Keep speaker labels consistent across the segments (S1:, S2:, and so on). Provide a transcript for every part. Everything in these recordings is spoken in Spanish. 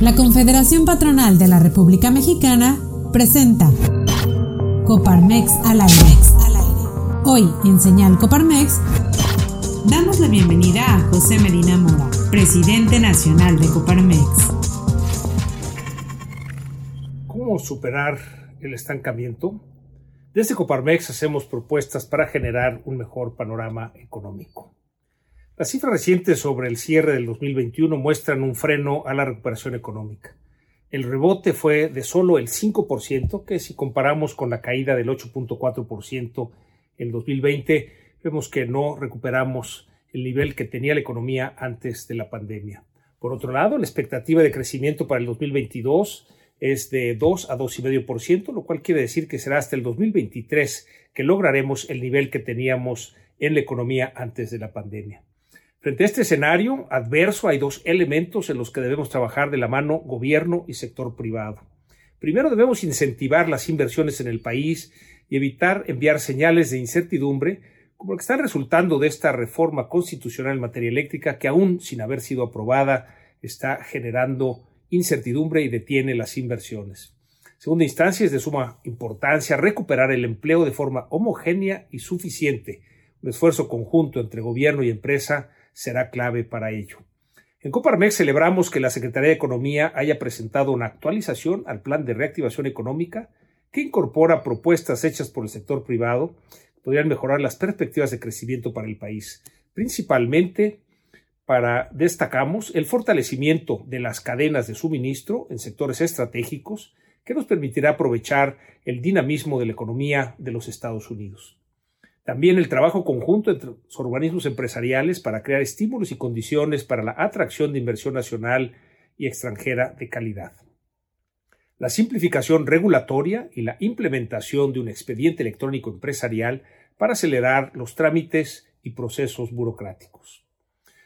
S1: La Confederación Patronal de la República Mexicana presenta Coparmex al aire. Hoy en Señal Coparmex damos la bienvenida a José Medina Mora, presidente nacional de Coparmex.
S2: ¿Cómo superar el estancamiento? Desde Coparmex hacemos propuestas para generar un mejor panorama económico. Las cifras recientes sobre el cierre del 2021 muestran un freno a la recuperación económica. El rebote fue de solo el 5%, que si comparamos con la caída del 8.4% en 2020, vemos que no recuperamos el nivel que tenía la economía antes de la pandemia. Por otro lado, la expectativa de crecimiento para el 2022 es de 2 a 2,5%, lo cual quiere decir que será hasta el 2023 que lograremos el nivel que teníamos en la economía antes de la pandemia. Frente a este escenario adverso hay dos elementos en los que debemos trabajar de la mano gobierno y sector privado. Primero debemos incentivar las inversiones en el país y evitar enviar señales de incertidumbre como lo que están resultando de esta reforma constitucional en materia eléctrica que aún sin haber sido aprobada está generando incertidumbre y detiene las inversiones. Segunda instancia, es de suma importancia recuperar el empleo de forma homogénea y suficiente. Un esfuerzo conjunto entre gobierno y empresa será clave para ello. En Coparmex celebramos que la Secretaría de Economía haya presentado una actualización al plan de reactivación económica que incorpora propuestas hechas por el sector privado que podrían mejorar las perspectivas de crecimiento para el país. Principalmente para destacamos el fortalecimiento de las cadenas de suministro en sectores estratégicos que nos permitirá aprovechar el dinamismo de la economía de los Estados Unidos. También el trabajo conjunto entre los organismos empresariales para crear estímulos y condiciones para la atracción de inversión nacional y extranjera de calidad. La simplificación regulatoria y la implementación de un expediente electrónico empresarial para acelerar los trámites y procesos burocráticos.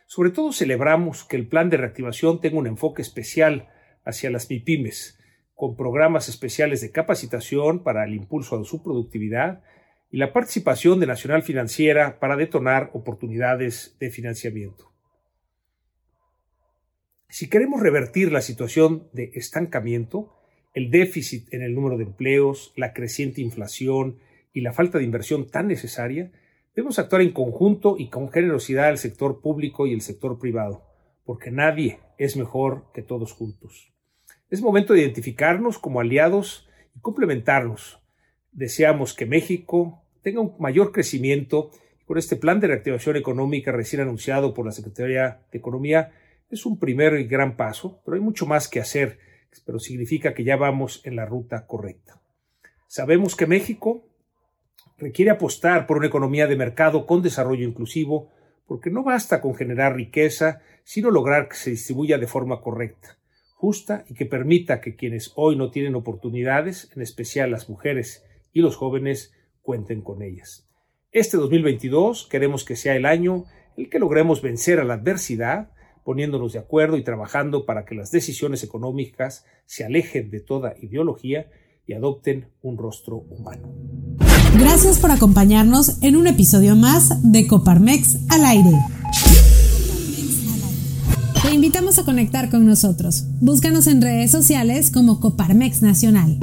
S2: Sobre todo celebramos que el plan de reactivación tenga un enfoque especial hacia las MIPIMES, con programas especiales de capacitación para el impulso a su productividad y la participación de Nacional Financiera para detonar oportunidades de financiamiento. Si queremos revertir la situación de estancamiento, el déficit en el número de empleos, la creciente inflación y la falta de inversión tan necesaria, debemos actuar en conjunto y con generosidad al sector público y el sector privado, porque nadie es mejor que todos juntos. Es momento de identificarnos como aliados y complementarnos. Deseamos que México, tenga un mayor crecimiento. Con este plan de reactivación económica recién anunciado por la Secretaría de Economía es un primer y gran paso, pero hay mucho más que hacer, pero significa que ya vamos en la ruta correcta. Sabemos que México requiere apostar por una economía de mercado con desarrollo inclusivo, porque no basta con generar riqueza, sino lograr que se distribuya de forma correcta, justa y que permita que quienes hoy no tienen oportunidades, en especial las mujeres y los jóvenes, cuenten con ellas. Este 2022 queremos que sea el año el que logremos vencer a la adversidad, poniéndonos de acuerdo y trabajando para que las decisiones económicas se alejen de toda ideología y adopten un rostro humano.
S1: Gracias por acompañarnos en un episodio más de Coparmex al aire. Te invitamos a conectar con nosotros. Búscanos en redes sociales como Coparmex Nacional.